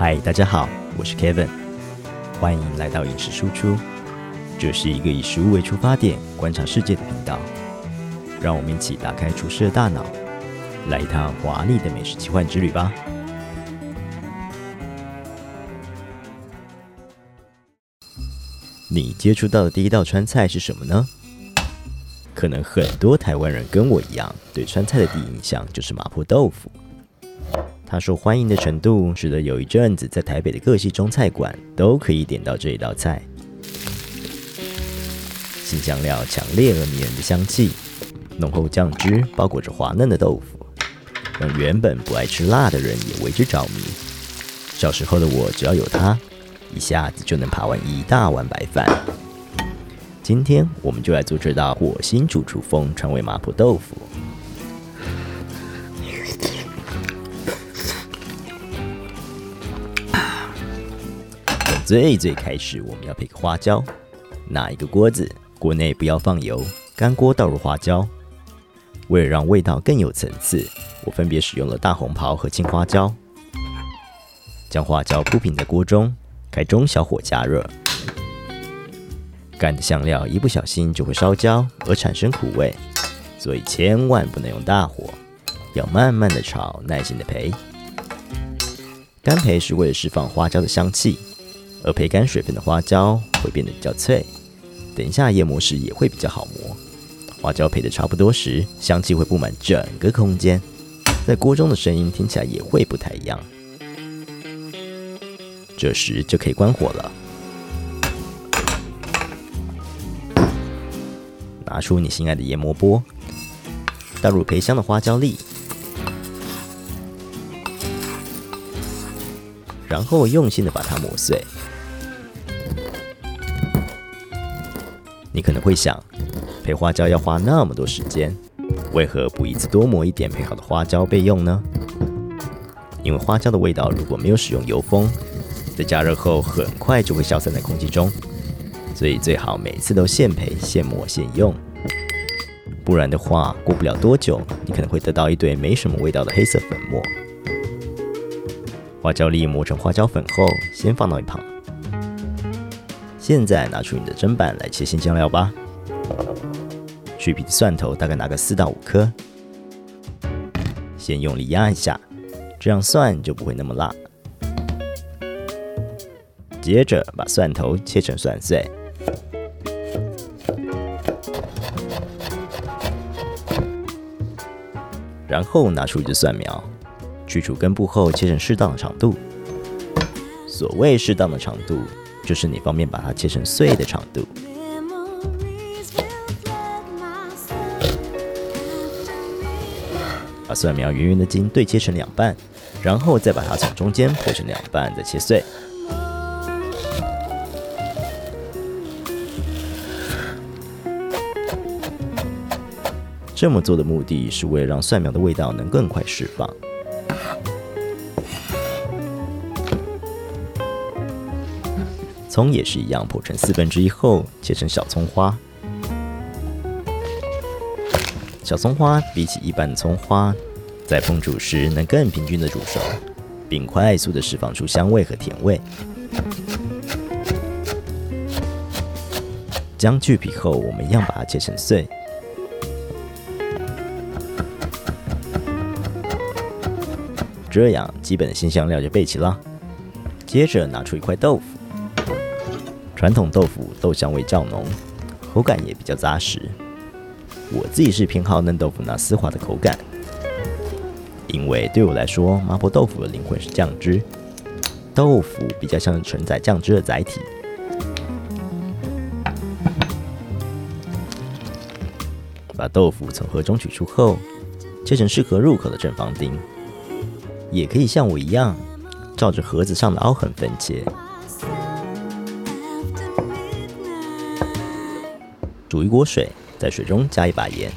嗨，大家好，我是 Kevin，欢迎来到饮食输出。这是一个以食物为出发点观察世界的频道，让我们一起打开厨师的大脑，来一趟华丽的美食奇幻之旅吧。你接触到的第一道川菜是什么呢？可能很多台湾人跟我一样，对川菜的第一印象就是麻婆豆腐。它受欢迎的程度，使得有一阵子在台北的各系中菜馆都可以点到这一道菜。新香料强烈而迷人的香气，浓厚酱汁包裹着滑嫩的豆腐，让原本不爱吃辣的人也为之着迷。小时候的我，只要有它，一下子就能扒完一大碗白饭。今天我们就来做这道火星主厨风川味麻婆豆腐。最最开始，我们要配个花椒，拿一个锅子。锅内不要放油，干锅倒入花椒。为了让味道更有层次，我分别使用了大红袍和青花椒。将花椒铺平在锅中，开中小火加热。干的香料一不小心就会烧焦而产生苦味，所以千万不能用大火，要慢慢的炒，耐心的培。干培是为了释放花椒的香气，而焙干水分的花椒会变得比较脆。等一下，研磨时也会比较好磨。花椒配的差不多时，香气会布满整个空间，在锅中的声音听起来也会不太一样。这时就可以关火了，拿出你心爱的研磨钵，倒入培香的花椒粒，然后用心的把它磨碎。你可能会想，配花椒要花那么多时间，为何不一次多磨一点配好的花椒备用呢？因为花椒的味道如果没有使用油封，在加热后很快就会消散在空气中，所以最好每次都现配现磨现用，不然的话过不了多久，你可能会得到一堆没什么味道的黑色粉末。花椒粒磨成花椒粉后，先放到一旁。现在拿出你的砧板来切新酱料吧。去皮的蒜头大概拿个四到五颗，先用力压一下，这样蒜就不会那么辣。接着把蒜头切成蒜碎，然后拿出一只蒜苗，去除根部后切成适当的长度。所谓适当的长度。就是你方便把它切成碎的长度，把蒜苗圆圆的筋对切成两半，然后再把它从中间剖成两半，再切碎。这么做的目的是为了让蒜苗的味道能更快释放。葱也是一样，剖成四分之一后切成小葱花。小葱花比起一般的葱花，在烹煮时能更平均的煮熟，并快速的释放出香味和甜味。将去皮后，我们一样把它切成碎。这样基本的新香料就备齐了。接着拿出一块豆腐。传统豆腐豆香味较浓，口感也比较扎实。我自己是偏好嫩豆腐那丝滑的口感，因为对我来说，麻婆豆腐的灵魂是酱汁，豆腐比较像是承载酱汁的载体。把豆腐从盒中取出后，切成适合入口的正方丁，也可以像我一样，照着盒子上的凹痕分切。煮一锅水，在水中加一把盐，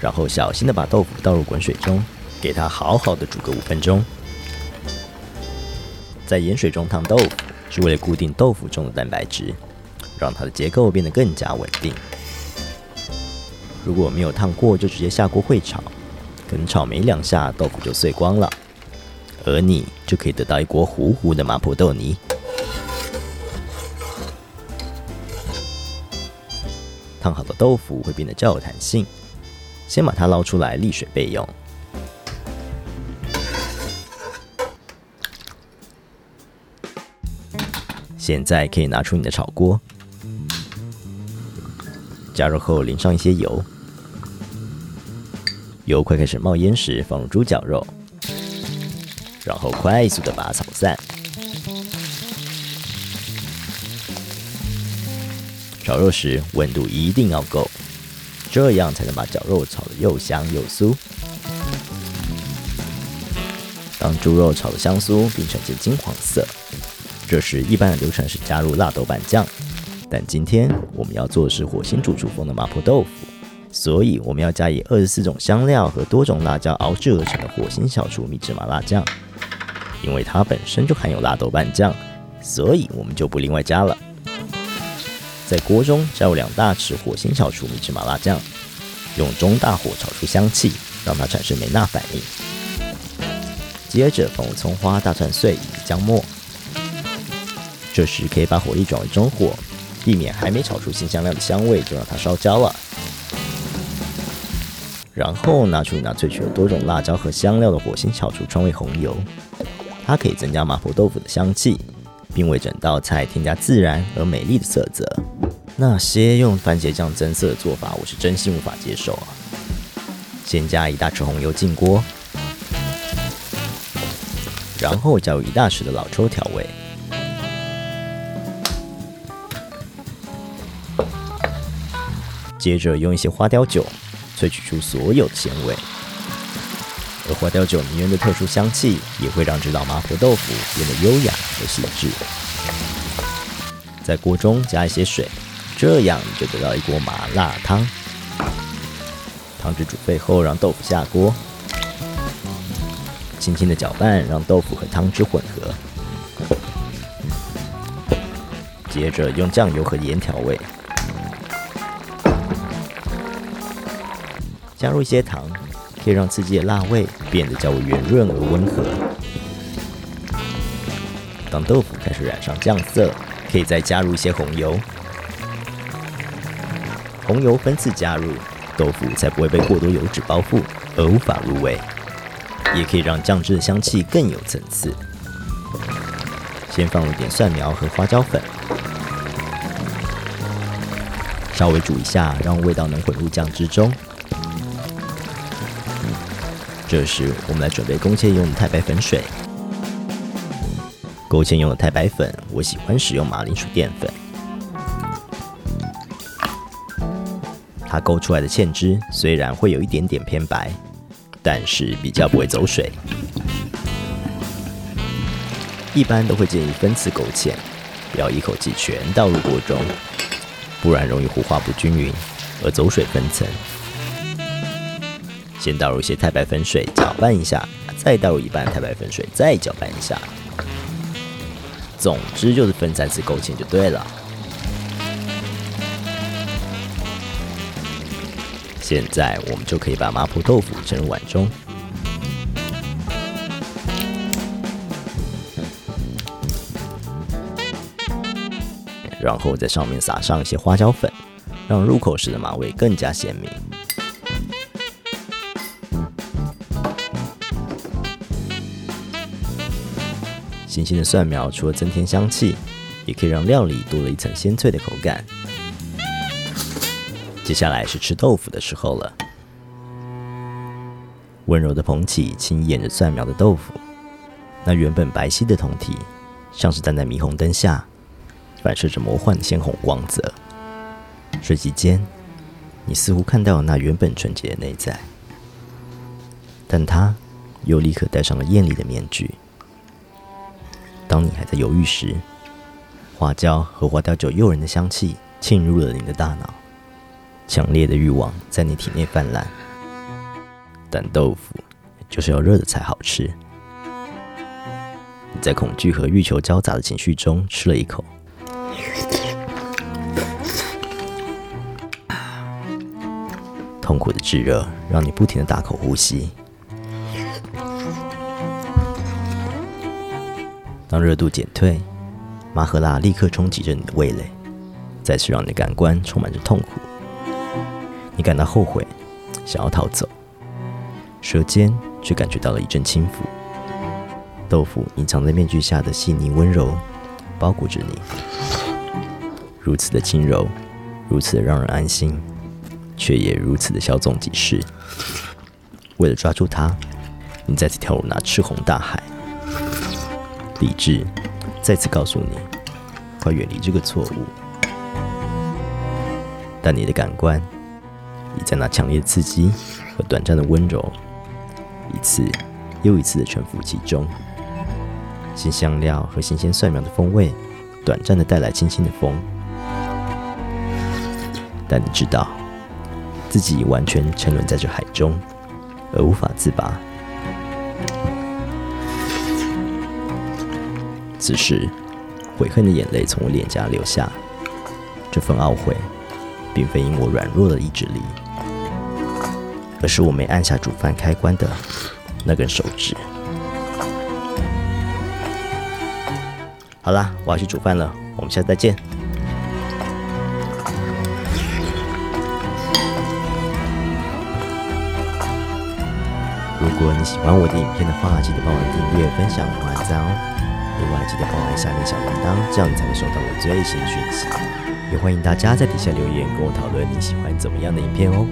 然后小心的把豆腐倒入滚水中，给它好好的煮个五分钟。在盐水中烫豆腐，是为了固定豆腐中的蛋白质，让它的结构变得更加稳定。如果没有烫过就直接下锅会炒，可能炒没两下，豆腐就碎光了，而你就可以得到一锅糊糊的麻婆豆泥。烫好的豆腐会变得较有弹性，先把它捞出来沥水备用。现在可以拿出你的炒锅，加热后淋上一些油，油快开始冒烟时放入猪脚肉，然后快速的把它炒散。炒肉时温度一定要够，这样才能把绞肉炒得又香又酥。当猪肉炒得香酥并呈现金黄色。这时，一般的流程是加入辣豆瓣酱，但今天我们要做的是火星主厨风的麻婆豆腐，所以我们要加以二十四种香料和多种辣椒熬制而成的火星小厨秘制麻辣酱。因为它本身就含有辣豆瓣酱，所以我们就不另外加了。在锅中加入两大匙火星小厨秘制麻辣酱，用中大火炒出香气，让它产生美纳反应。接着放入葱花、大蒜碎以及姜末。这时可以把火力转为中火，避免还没炒出新香料的香味就让它烧焦了。然后拿出那萃取了多种辣椒和香料的火星小厨川味红油，它可以增加麻婆豆腐的香气，并为整道菜添加自然而美丽的色泽。那些用番茄酱增色的做法，我是真心无法接受啊！先加一大匙红油进锅，然后加入一大匙的老抽调味。接着用一些花雕酒萃取出所有的鲜味，而花雕酒迷人的特殊香气也会让这道麻婆豆腐变得优雅和细致。在锅中加一些水，这样你就得到一锅麻辣汤。汤汁煮沸后，让豆腐下锅，轻轻的搅拌，让豆腐和汤汁混合。接着用酱油和盐调味。加入一些糖，可以让刺激的辣味变得较为圆润而温和。当豆腐开始染上酱色，可以再加入一些红油。红油分次加入，豆腐才不会被过多油脂包覆而无法入味，也可以让酱汁的香气更有层次。先放入点蒜苗和花椒粉，稍微煮一下，让味道能混入酱汁中。这时，我们来准备勾芡用的太白粉水。勾芡用的太白粉，我喜欢使用马铃薯淀粉。它勾出来的芡汁虽然会有一点点偏白，但是比较不会走水。一般都会建议分次勾芡，不要一口气全倒入锅中，不然容易糊化不均匀而走水分层。先倒入一些太白粉水，搅拌一下，再倒入一半太白粉水，再搅拌一下。总之就是分三次勾芡就对了。现在我们就可以把麻婆豆腐盛入碗中，然后在上面撒上一些花椒粉，让入口时的麻味更加鲜明。新鲜的蒜苗除了增添香气，也可以让料理多了一层鲜脆的口感。接下来是吃豆腐的时候了。温柔的捧起，轻掩着蒜苗的豆腐，那原本白皙的酮体，像是站在霓虹灯下，反射着魔幻的鲜红光泽。瞬息间，你似乎看到了那原本纯洁的内在，但它又立刻戴上了艳丽的面具。当你还在犹豫时，花椒和花雕酒诱人的香气沁入了你的大脑，强烈的欲望在你体内泛滥。但豆腐就是要热的才好吃。你在恐惧和欲求交杂的情绪中吃了一口。痛苦的炙热让你不停的大口呼吸。当热度减退麻和辣立刻冲击着你的味蕾再次让你的感官充满着痛苦。你感到后悔，想要逃走，舌尖却感觉到了一阵轻抚。豆腐隐藏在面具下的细腻温柔，包裹着你，如此的轻柔，如此的让人安心，却也如此的稍纵即逝。为了抓住它，你再次跳入那赤红大海。理智再次告诉你，快远离这个错误。但你的感官已在那强烈的刺激和短暂的温柔，一次又一次的沉浮其中。新香料和新鲜蒜苗的风味，短暂的带来清新的风。但你知道，自己完全沉沦在这海中，而无法自拔。此时，悔恨的眼泪从我脸颊流下。这份懊悔，并非因我软弱的意志力，而是我没按下煮饭开关的那根手指。好啦，我要去煮饭了，我们下次再见。如果你喜欢我的影片的话，记得帮我订阅、分享、点赞哦。另外，记得帮我按下面小铃铛，这样你才会收到我最新的讯息。也欢迎大家在底下留言，跟我讨论你喜欢怎么样的影片哦。